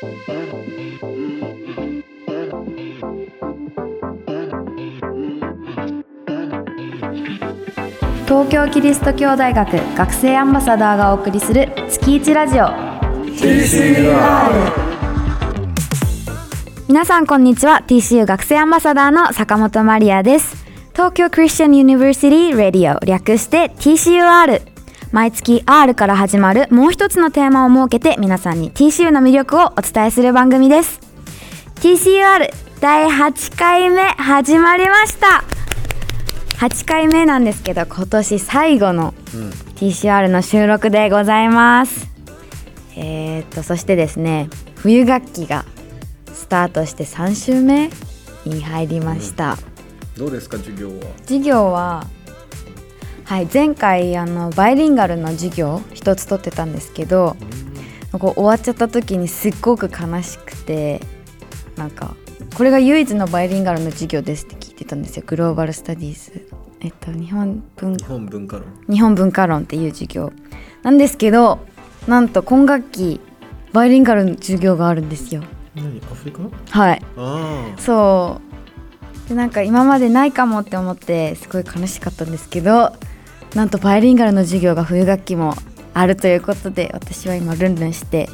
東京キリスト教大学学生アンバサダーがお送りする月一ラジオ。TCUR 皆さんこんにちは。TCU 学生アンバサダーの坂本マリアです。東京クリスチャンユニバーシティラディオ略して TCUR 毎月 R から始まるもう一つのテーマを設けて皆さんに TCU の魅力をお伝えする番組です。TCUR 第8回目始まりました。8回目なんですけど今年最後の TCR の収録でございます、えー、っとそしてですね冬学期がスタートして3週目に入りました、どうですか授業は？授業ははい前回あのバイリンガルの授業一つ取ってたんですけどこう終わっちゃった時にすっごく悲しくてなんかこれが唯一のバイリンガルの授業ですって聞いてたんですよ。グローバルスタディーズ。えっと日本文日本文化論。日本文化論っていう授業。なんですけどなんと今学期バイリンガルの授業があるんですよ。何アフリカ？はい。あそう。でなんか今までないかもって思ってすごい悲しかったんですけどなんとバイリンガルの授業が冬学期もあるということで私は今ルンルンして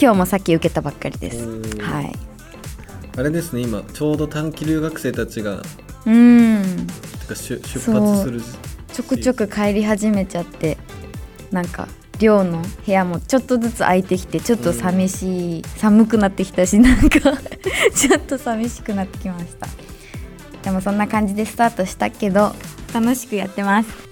今日もさっき受けたばっかりです。はい。ああれですね今ちょうど短期留学生たちがうん。てか出発するちょくちょく帰り始めちゃってなんか寮の部屋もちょっとずつ空いてきてちょっと寂しい、寒くなってきたしなんか ちょっと寂しくなってきました。でもそんな感じでスタートしたけど楽しくやってます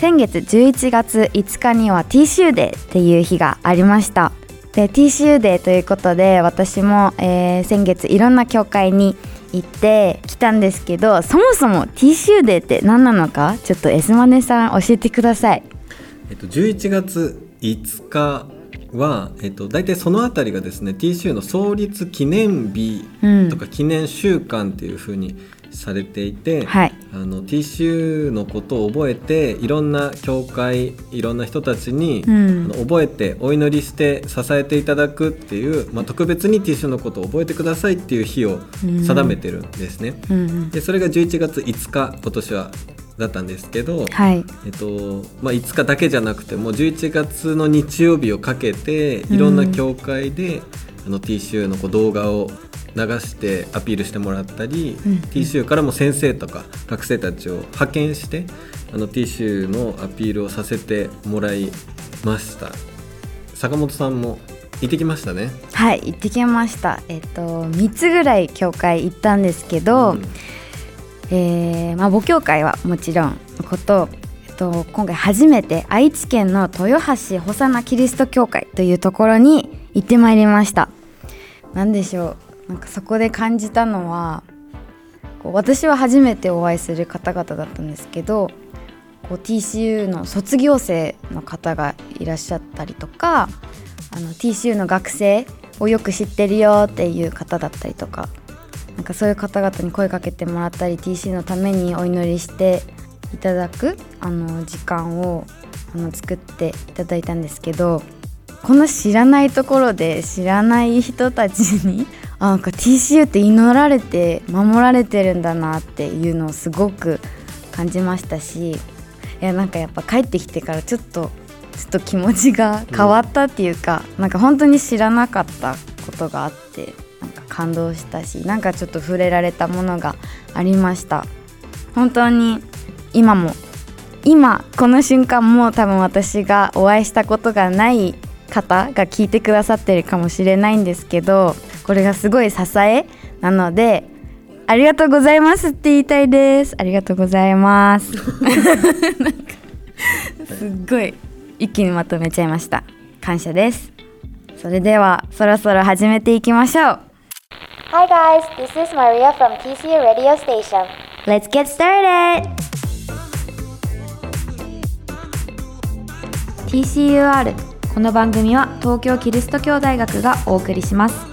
先月11月5日には TCU デーっていう日がありました。で TCU デーということで私も、えー先月いろんな教会に行ってきたんですけどそもそも TCU デーって何なのかちょっとエスマネさん教えてください。えっと、11月5日は、えっと、大体そのあたりがですね TCU の創立記念日うん。とか記念週間っていう風にされていて、はい。あの TCU のことを覚えていろんな教会いろんな人たちに、うん。あの覚えてお祈りして支えていただくっていう、まあ、特別に TCU のことを覚えてくださいっていう日を定めてるんですね。うんうん。でそれが11月5日今年はだったんですけど、はい。えっとまあ、5日だけじゃなくてもう11月の日曜日をかけていろんな教会で、あの TCU のこう動画を流してアピールしてもらったり、うん TCU からも先生とか学生たちを派遣してあの TCU のアピールをさせてもらいました。坂本さんも行ってきましたね。はい行ってきました。えっと3つぐらい教会行ったんですけど、うん。えーまあ、母教会はもちろんのこと、えっと、今回初めて愛知県の豊橋ホサナキリスト教会というところに行ってまいりました。なんでしょう？なんかそこで感じたのはこう私は初めてお会いする方々だったんですけど TCU の卒業生の方がいらっしゃったりとかあの TCU の学生をよく知ってるよっていう方だったりとかなんかそういう方々に声かけてもらったり TCU のためにお祈りしていただくあの時間をあの作っていただいたんですけどこの知らないところで知らない人たちにあなんか TCU って祈られて守られてるんだなっていうのをすごく感じましたしいやなんかやっぱ帰ってきてからちょっとちょっと気持ちが変わったっていうか、なんか本当に知らなかったことがあってなんか感動したしなんかちょっと触れられたものがありました。本当に今も今この瞬間も多分私がお会いしたことがない方が聞いてくださってるかもしれないんですけどこれがすごい支えなのでありがとうございますって言いたいです。ありがとうございます。すっごい一気にまとめちゃいました。感謝です。それではそろそろ始めていきましょう。Hi guys, this is Maria from TCU Radio Station. Let's get started! TCUR この番組は東京キリスト教大学がお送りします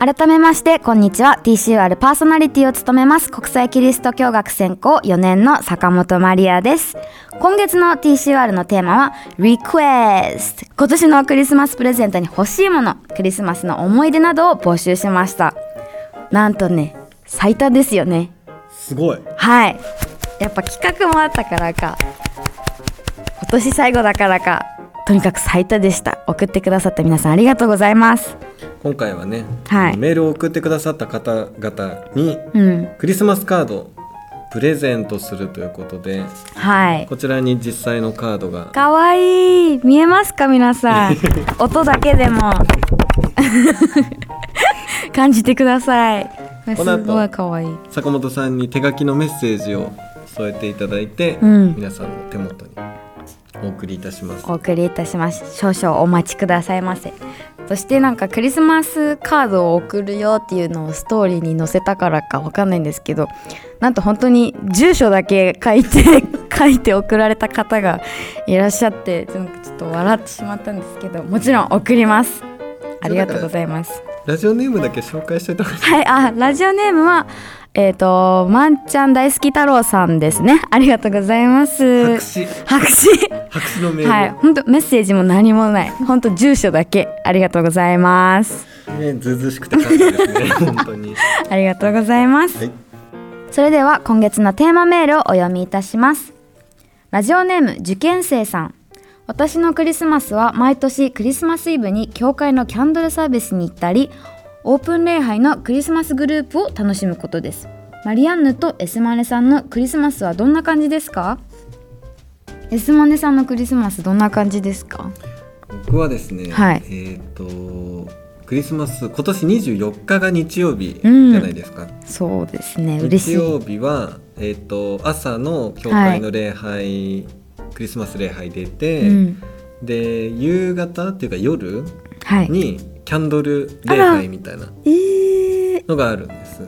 改めましてこんにちは。TCUR パーソナリティを務めます国際キリスト教学専攻4年の坂本マリアです。今月の TCUR のテーマは Request 今年のクリスマスプレゼントに欲しいものクリスマスの思い出などを募集しました。なんとね最多ですよね。すごい。はい。やっぱ企画もあったからか今年最後だからかとにかく最多でした送ってくださった皆さんありがとうございます。今回はね、はい。メールを送ってくださった方々にうん。クリスマスカードをプレゼントするということではい。こちらに実際のカードが。かわいい。見えますか皆さん。音だけでも。感じてください。すごいかわいい。坂本さんに手書きのメッセージを添えていただいて、うん。皆さんの手元にお送りいたします。お送りいたします。少々お待ちくださいませ。そしてなんかクリスマスカードを送るよっていうのをストーリーに載せたからかわかんないんですけどなんと本当に住所だけ書いて 書いて送られた方がいらっしゃってちょっと笑ってしまったんですけどもちろん送ります。ありがとうございます。ラジオネームだけ紹介しておいたはいあラジオネームはえっ、とまんちゃん大好き太郎さんですね。ありがとうございます。白紙。白紙。のメール、はい、本当メッセージも何もない、本当住所だけ、ありがとうございます。ねずうずうしくて感じですね。本当に。ありがとうございます。はい。それでは今月のテーマメールをお読みいたします。ラジオネーム受験生さん。私のクリスマスは毎年クリスマスイブに教会のキャンドルサービスに行ったり、オープン礼拝のクリスマスグループを楽しむことです。マリアンヌとエスマネさんのクリスマスはどんな感じですか？エスマネさんのクリスマスどんな感じですか？僕はですね、はい。えっ、とクリスマス今年24日が日曜日じゃうんないですか、そうですね、嬉しい。日曜日は、えー、と朝の教会の礼拝、クリスマス礼拝出て、うん、で夕方っていうか夜はい。にキャンドル礼拝みたいな。えー、のがあるんです。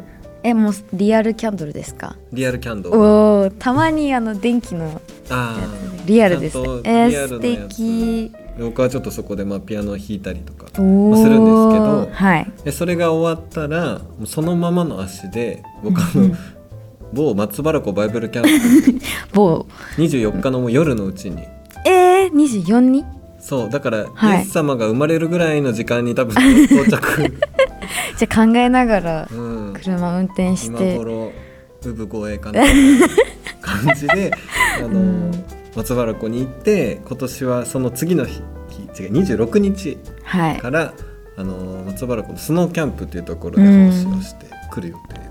えもうリアルキャンドルですか？リアルキャンドル。おおたまにあの電気のあやーつリアルですちゃんとえー、素敵。僕はちょっとそこでまあピアノを弾いたりとかするんですけどはい。でそれが終わったらもうそのままの足で僕あの某松原湖バイブルキャン 某。プ24日のもう夜のうちに。えー、24にそうだから、はい。イエス様が生まれるぐらいの時間に多分 到着、じゃあ考えながらうん、車運転し今て頃産声かな感じで あの、うん。松原湖に行って今年はその次の日日違う26日はい。からあの松原湖のスノーキャンプっていうところで奉仕をしてくる予定です。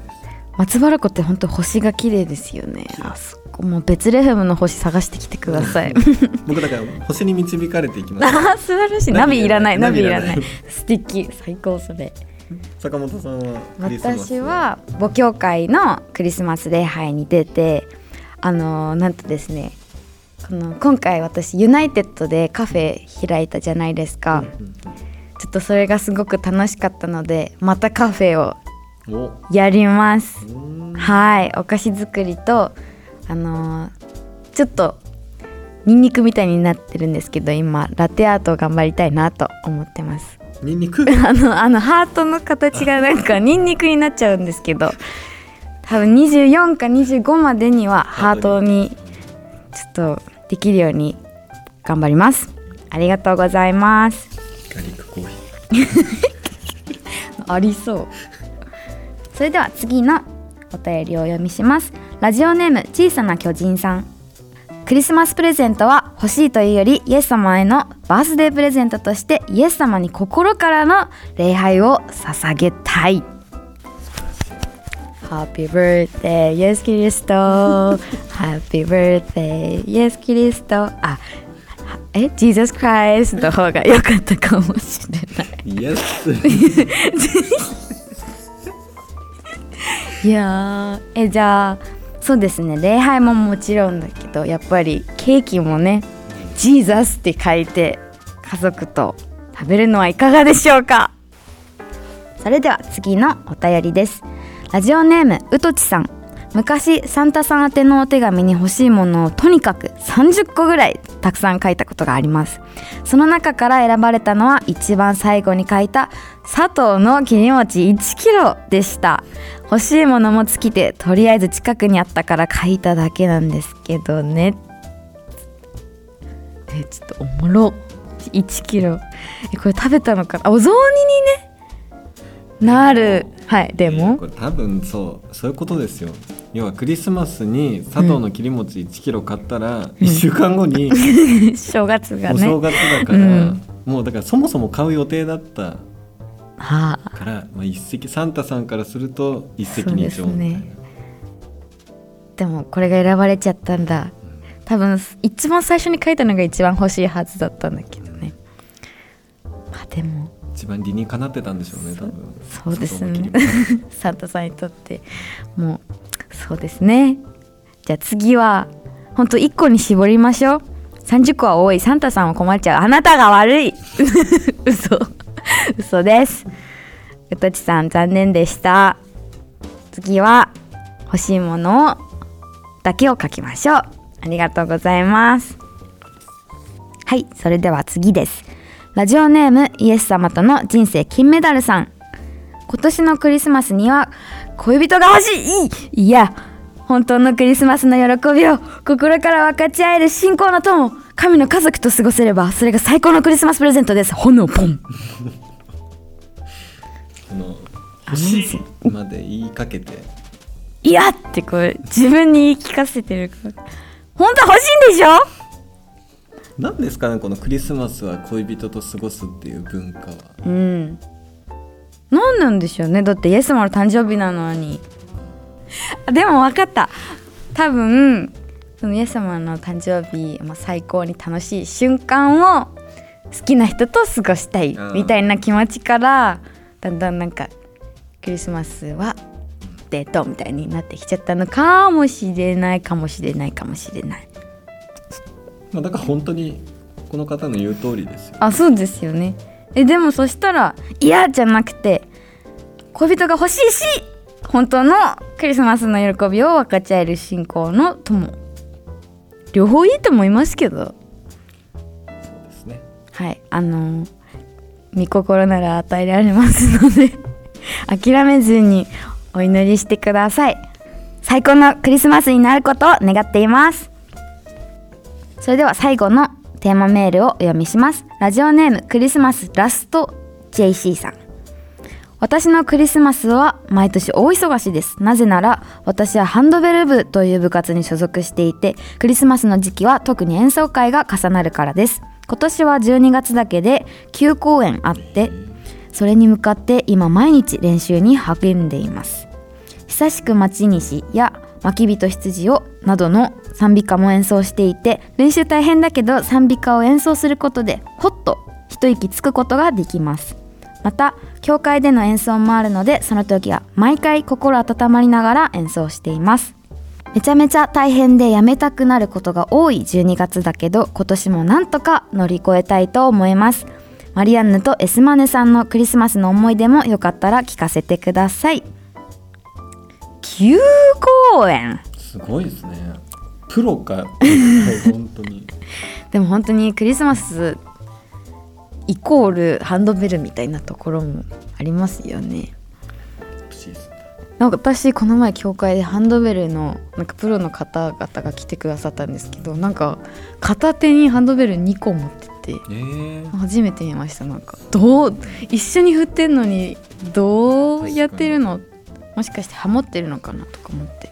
松原湖って本当星が綺麗ですよねあそこもうベツレヘムの星探してきてください。僕だから星に導かれていきます。あー素晴らしい。ナナビビいらない。ナナビいらない。素敵最高それ。坂本さんはクリスマス私は母教会のクリスマス礼拝に出てあのーなんとですねこの今回私ユナイテッドでカフェ開いたじゃないですか、うんうんちょっとそれがすごく楽しかったのでまたカフェをやります。うんはい。お菓子作りとあのーちょっとニンニクみたいになってるんですけど今ラテアートを頑張りたいなと思ってます。ニンニク？あのあのハートの形がなんか ニンニクになっちゃうんですけど多分24か25までにはハートにちょっとできるように頑張ります。ありがとうございます。ガリックコーヒー。ありそう。それでは次のお便りをお読みしますラジオネーム小さな巨人さん。クリスマスプレゼントは欲しいというよりイエス様へのバースデープレゼントとしてイエス様に心からの礼拝を捧げたい。Happy birthday, yes キリスト Happy birthday, yes キリストあえ Jesus Christ の方が良かったかもしれない。イエスいやーえじゃあそうですね。礼拝ももちろんだけどやっぱりケーキもね「ジーザス」って書いて家族と食べるのはいかがでしょうか？それでは次のお便りです。ラジオネームうとちさん。昔サンタさん宛てのお手紙に欲しいものをとにかく30個ぐらいたくさん書いたことがあります。その中から選ばれたのは一番最後に書いた佐藤の切り餅1キロでした。欲しいものも尽きてとりあえず近くにあったから書いただけなんですけどね。えちょっとおもろ。1キロ。えこれ食べたのかな？あお雑煮にね。なる。はいでも。これ多分そうそういうことですよ要はクリスマスに佐藤の切り餅1キロ買ったら、1週間後に 正月がね。お正月だから、うん。もうだからそもそも買う予定だったはあ。から、まあ、一石サンタさんからすると一石二鳥そうですね。でもこれが選ばれちゃったんだ。多分一番最初に書いたのが一番欲しいはずだったんだけどね。まあでも。一番理にかなってたんでしょうね多分。そうですね。サンタさんにとってもうそうですね。じゃあ次は本当1個に絞りましょう。30個は多い。サンタさんは困っちゃう。あなたが悪い。嘘。嘘です。うとちさん残念でした。次は欲しいものをだけを書きましょう。ありがとうございます。はいそれでは次です。ラジオネームイエス様との人生金メダルさん。今年のクリスマスには恋人が欲しい。いや本当のクリスマスの喜びを心から分かち合える信仰の友神の家族と過ごせればそれが最高のクリスマスプレゼントです。炎ポン。この欲しいまで言いかけて。いやってこう自分に言い聞かせてるから。本当は欲しいんでしょ？何ですかねこのクリスマスは恋人と過ごすっていう文化は。うん何なんでしょうね。だってイエス様の誕生日なのに。あでも分かった。多分そのイエス様の誕生日、まあ、最高に楽しい瞬間を好きな人と過ごしたいうん。みたいな気持ちからだんだんなんかクリスマスはデートみたいになってきちゃったのかもしれないかもしれないかもしれない。まあだから本当にこの方の言う通りですよ。あそうですよねえでもそしたら嫌じゃなくて恋人が欲しいし本当のクリスマスの喜びを分かち合える信仰の友。両方いいと思いますけど。ですね。はい。あの御心なら与えられますので 諦めずにお祈りしてください。最高のクリスマスになることを願っています。それでは最後のテーマメールをお読みします。ラジオネームクリスマスラスト JC さん。私のクリスマスは毎年大忙しです。なぜなら私はハンドベル部という部活に所属していてクリスマスの時期は特に演奏会が重なるからです。今年は12月だけで9公演あってそれに向かって今毎日練習に励んでいます。久しく町西や牧人羊をなどの賛美歌も演奏していて練習大変だけど賛美歌を演奏することでほっと一息つくことができます。また教会での演奏もあるのでその時は毎回心温まりながら演奏しています。めちゃめちゃ大変でやめたくなることが多い12月だけど今年もなんとか乗り越えたいと思います。マリアンヌとエスマネさんのクリスマスの思い出もよかったら聞かせてください。9公演。すごいですね。プロか？本当に。でも本当にクリスマスイコールハンドベルみたいなところもありますよね。なんか私この前教会でハンドベルのなんかプロの方々が来てくださったんですけどなんか片手にハンドベル2個持っててえー、初めて見ました。なんかどう一緒に振ってんのにどうやってるのもしかしてハモってるのかなとか思って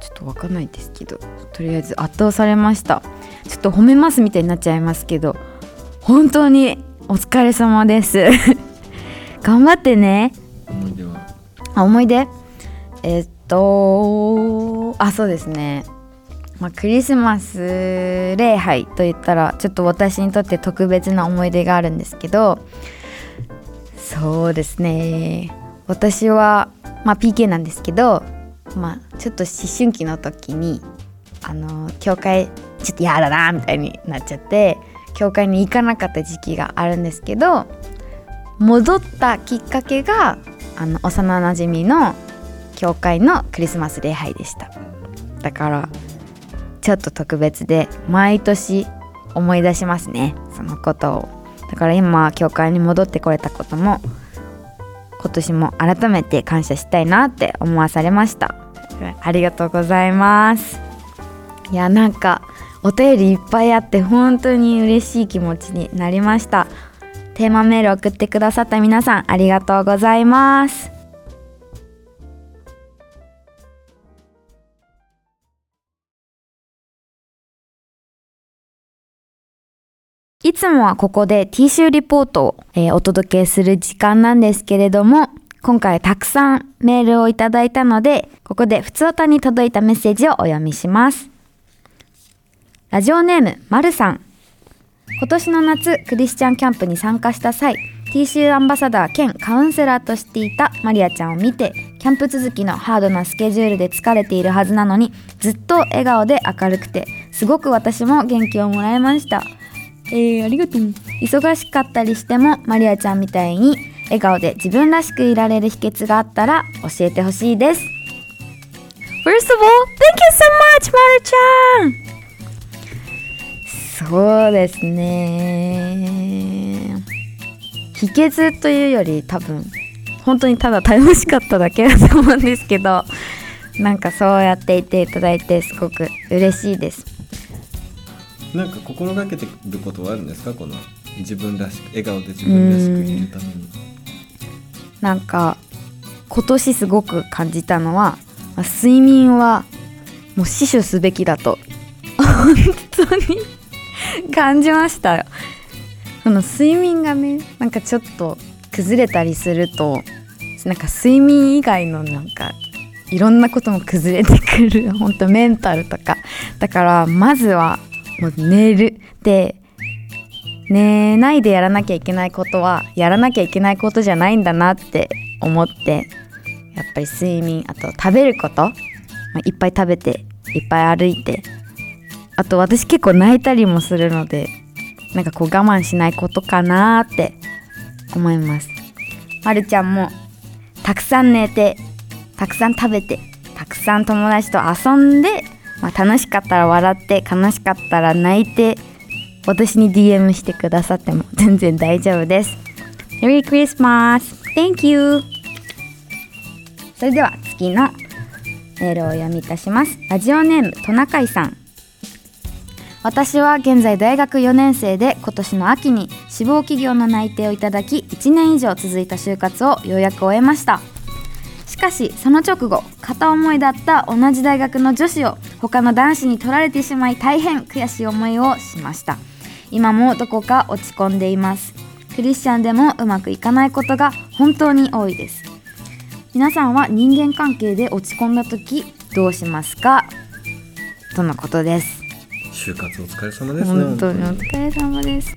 ちょっとわかんないですけどとりあえず圧倒されました。ちょっと褒めますみたいになっちゃいますけど本当にお疲れ様です。頑張ってね。思い出は？あ思い出？えっとあそうですね。まあ、クリスマス礼拝といったらちょっと私にとって特別な思い出があるんですけどそうですね。私は、まあ、PK なんですけど、まあ、ちょっと思春期の時にあの教会ちょっと嫌だなみたいになっちゃって教会に行かなかった時期があるんですけど戻ったきっかけがあの幼なじみの教会のクリスマス礼拝でした。だからちょっと特別で毎年思い出しますねそのことを。だから今教会に戻ってこれたことも今年も改めて感謝したいなって思わされました。ありがとうございます。いやなんかお便りいっぱいあって本当に嬉しい気持ちになりました。テーマメール送ってくださった皆さんありがとうございます。いつもはここで T シューリポートを、えお届けする時間なんですけれども今回たくさんメールをいただいたのでここでふつおたに届いたメッセージをお読みします。ラジオネームまるさん。今年の夏クリスチャンキャンプに参加した際 TCU アンバサダー兼カウンセラーとしていたマリアちゃんを見てキャンプ続きのハードなスケジュールで疲れているはずなのにずっと笑顔で明るくてすごく私も元気をもらいました。えー、ありがとう。忙しかったりしてもマリアちゃんみたいに笑顔で自分らしくいられる秘訣があったら教えてほしいです。First of all, thank you so much, まるちゃんそうですね。秘訣というより多分本当にただ楽しかっただけだと思うんですけどなんかそうやっていていただいてすごく嬉しいですなんか心がけてることはあるんですか？この自分らしく笑顔で自分らしくいるために。なんか今年すごく感じたのはまあ睡眠はもう死守すべきだと。本当に感じましたよ。その睡眠がねなんかちょっと崩れたりするとなんか睡眠以外のなんかいろんなことも崩れてくる。本当メンタルとか。だからまずはもう寝るで寝ないでやらなきゃいけないことはやらなきゃいけないことじゃないんだなって思ってやっぱり睡眠あと食べること、まあ、いっぱい食べていっぱい歩いてあと私結構泣いたりもするのでなんかこう我慢しないことかなって思います。まるちゃんもたくさん寝てたくさん食べてたくさん友達と遊んで、まあ、楽しかったら笑って悲しかったら泣いて私に DM してくださっても 全然大丈夫です Merry Christmas! Thank you! それでは次のメールを読みいたしますラジオネームトナカイさん私は現在大学4年生で今年の秋に志望企業の内定をいただき1年以上続いた就活をようやく終えましたしかしその直後片思いだった同じ大学の女子を他の男子に取られてしまい大変悔しい思いをしました。今もどこか落ち込んでいます。クリスチャンでもうまくいかないことが本当に多いです。皆さんは人間関係で落ち込んだ時どうしますか？とのことです。就活お疲れ様です。ね本当にお本疲れ様です。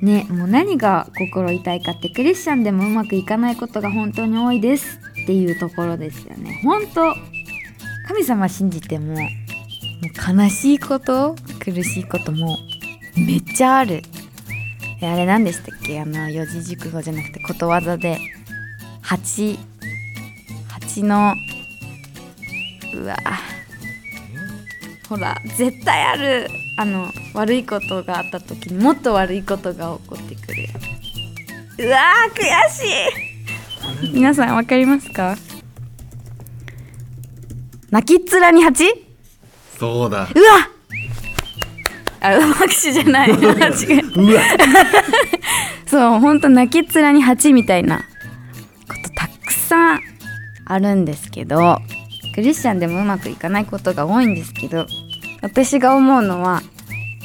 ねもう何が心痛いかってクリスチャンでもうまくいかないことが本当に多いですっていうところですよね。本当神様信じてももう悲しいこと苦しいこともめっちゃある。あれ何でしたっけ？あの四字熟語じゃなくてことわざで。蜂蜂のうわ。ほら絶対ある。あの悪いことがあった時にもっと悪いことが起こってくる。うわー悔しい。皆さんわかりますか？泣きっ面に蜂？うそうだ。わ！あ拍手じゃない。間違えうわ そうほんと泣きっ面に蜂みたいなことたくさんあるんですけどクリスチャンでもうまくいかないことが多いんですけど私が思うのは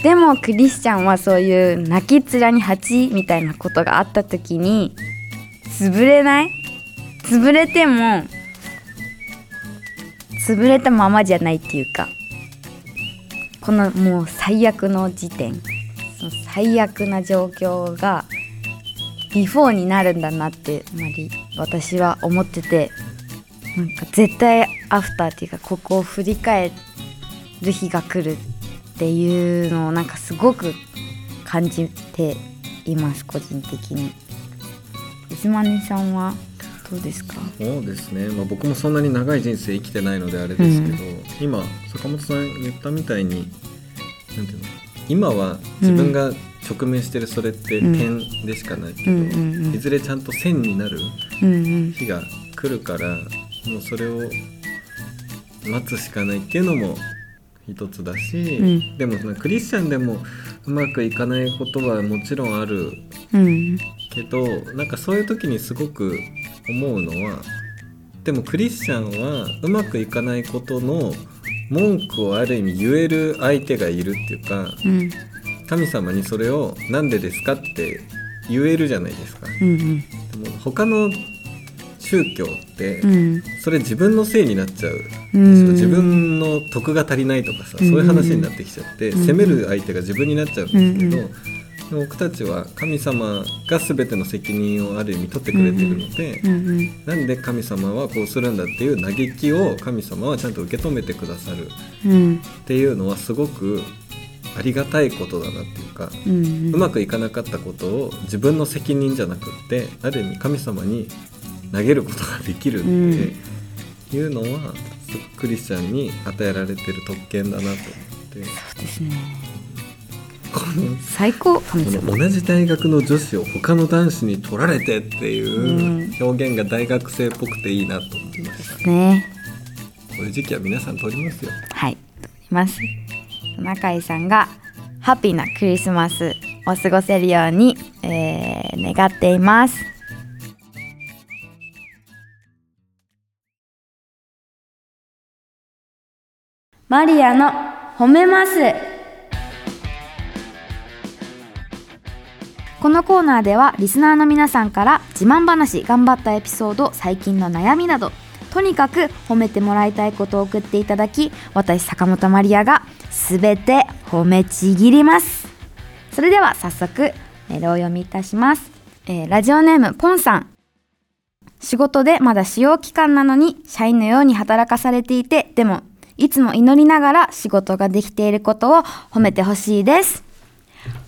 でもクリスチャンはそういう泣きっ面に蜂みたいなことがあった時に潰れない？潰れても潰れたままじゃないっていうかこのもう最悪の時点その最悪な状況がビフォーになるんだなってあまり私は思っててなんか絶対アフターっていうかここを振り返る日が来るっていうのをなんかすごく感じています個人的に。石間根さんはどうですか？そうですね、まあ、僕もそんなに長い人生生きてないのであれですけど、今坂本さん言ったみたいになんていうの？今は自分が直面してるそれってうん。点でしかないけど、うんうんうん。いずれちゃんと線になるうんうん。日が来るからもうそれを待つしかないっていうのも一つだし、うん。でもそのクリスチャンでもうまくいかないことはもちろんあるうんけどなんかそういう時にすごく思うのはでもクリスチャンはうまくいかないことの文句をある意味言える相手がいるっていうかうん。神様にそれを「なんでですか?」って言えるじゃないですか。うんでも他の宗教って、うん。それ自分のせいになっちゃう、うん。自分の徳が足りないとかさ、うんそういう話になってきちゃって、うん責める相手が自分になっちゃうんですけど、僕たちは神様が全ての責任をある意味取ってくれてるので、うんうんなんで神様はこうするんだっていう嘆きを神様はちゃんと受け止めてくださる。うん。っていうのはすごくありがたいことだなっていうか、うんうまくいかなかったことを自分の責任じゃなくってある意味神様に投げることができるっていうのは、すごくクリスチャンに与えられてる特権だなと思って。そうですね最高神こ様の同じ大学の女子を他の男子に取られてっていう表現が大学生っぽくていいなと思いました、ね。こういう時期は皆さん取りますよ。はい。います。中井さんがハッピーなクリスマスを過ごせるように、えー願っています。マリアの褒めますこのコーナーではリスナーの皆さんから自慢話頑張ったエピソード最近の悩みなどとにかく褒めてもらいたいことを送っていただき私坂本マリアがすべて褒めちぎります。それでは早速メールを読みいたします、えーラジオネームポンさん。仕事でまだ使用期間なのに社員のように働かされていてでもいつも祈りながら仕事ができていることを褒めてほしいです。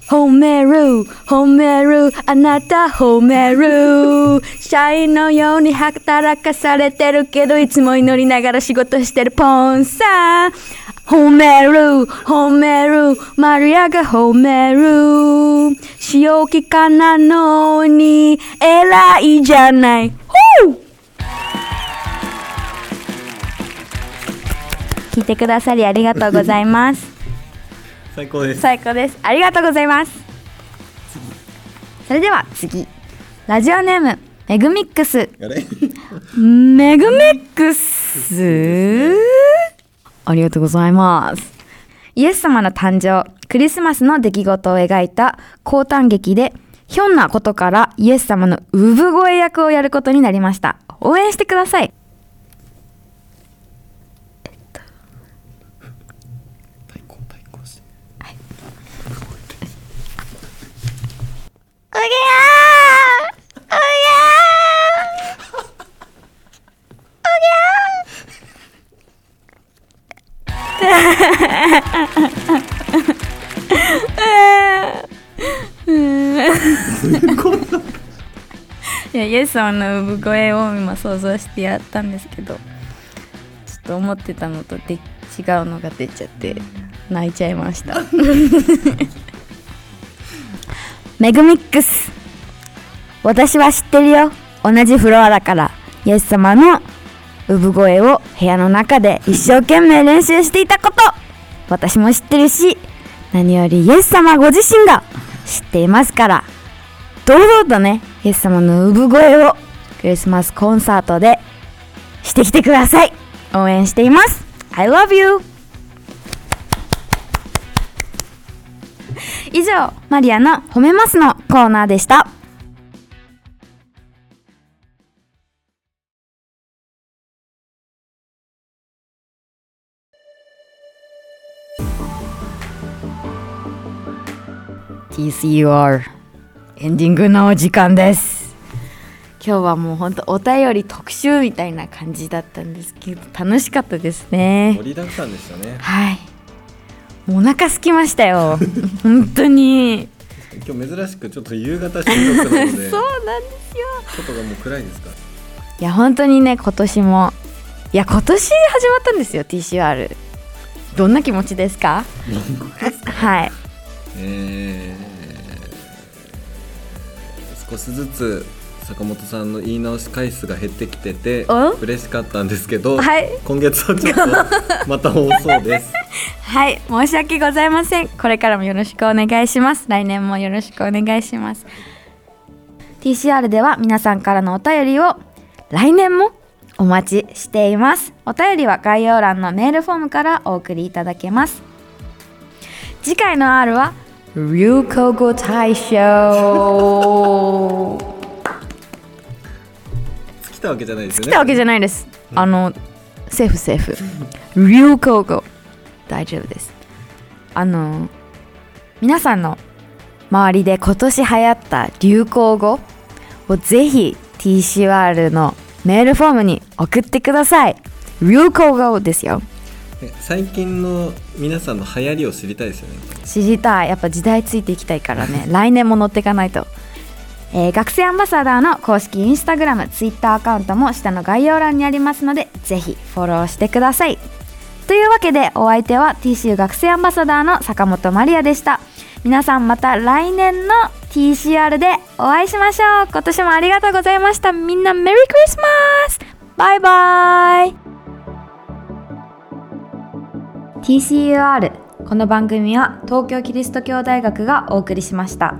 褒める褒めるあなた褒める社員のように働かされてるけどいつも祈りながら仕事してるポンさん褒める褒めるマリアが褒める使用期間なのに偉いじゃないほう聞いてくださりありがとうございます最高です。最高です。ありがとうございます。それでは次。ラジオネームメグミックス。メグミックス？ありがとうございます。イエス様の誕生クリスマスの出来事を描いた高短劇でひょんなことからイエス様の産声役をやることになりました。応援してください太鼓太鼓しておぎゃーおぎゃーいやイエス様の産声を今想像してやったんですけどちょっと思ってたのとで違うのが出ちゃって泣いちゃいましたメグミックス。私は知ってるよ。同じフロアだから。イエス様の産声を部屋の中で一生懸命練習していたこと。私も知ってるし。何よりイエス様ご自身が知っていますから。堂々とねイエス様の産声をクリスマスコンサートでしてきてください。応援しています。I love you! 以上マリアの褒めますのコーナーでした「TCR」エンディングのお時間です。今日はもうほんとお便り特集みたいな感じだったんですけど楽しかったですね。盛りだくさんでしたね。はいお腹空きましたよ。本当に。今日珍しくちょっと夕方収録なので。そうなんですよ。外がもう暗いですか？いや本当にね今年も。いや今年始まったんですよ TCR どんな気持ちですか？はい。えー少しずつ坂本さんの言い直し回数が減ってきててお嬉しかったんですけど、はい。今月はちょっとまた多そうです。はい申し訳ございません。これからもよろしくお願いします。来年もよろしくお願いします。TCR では皆さんからのお便りを来年もお待ちしています。お便りは概要欄のメールフォームからお送りいただけます。次回の R は流行語大賞。尽 きたわけじゃないですよね。来たわけじゃないです。あのセーフセーフ。流行語大丈夫です。あの皆さんの周りで今年流行った流行語をぜひ TCR のメールフォームに送ってください。流行語ですよ。ね最近の皆さんの流行りを知りたいですよね知りたい。やっぱ時代ついていきたいからね。来年も乗っていかないと、えー学生アンバサダーの公式インスタグラムツイッターアカウントも下の概要欄にありますのでぜひフォローしてください。というわけでお相手は TCU 学生アンバサダーの坂本マリアでした。皆さんまた来年の TCR でお会いしましょう。今年もありがとうございました。みんなメリークリスマス。バイバイ。TCUR この番組は東京キリスト教大学がお送りしました。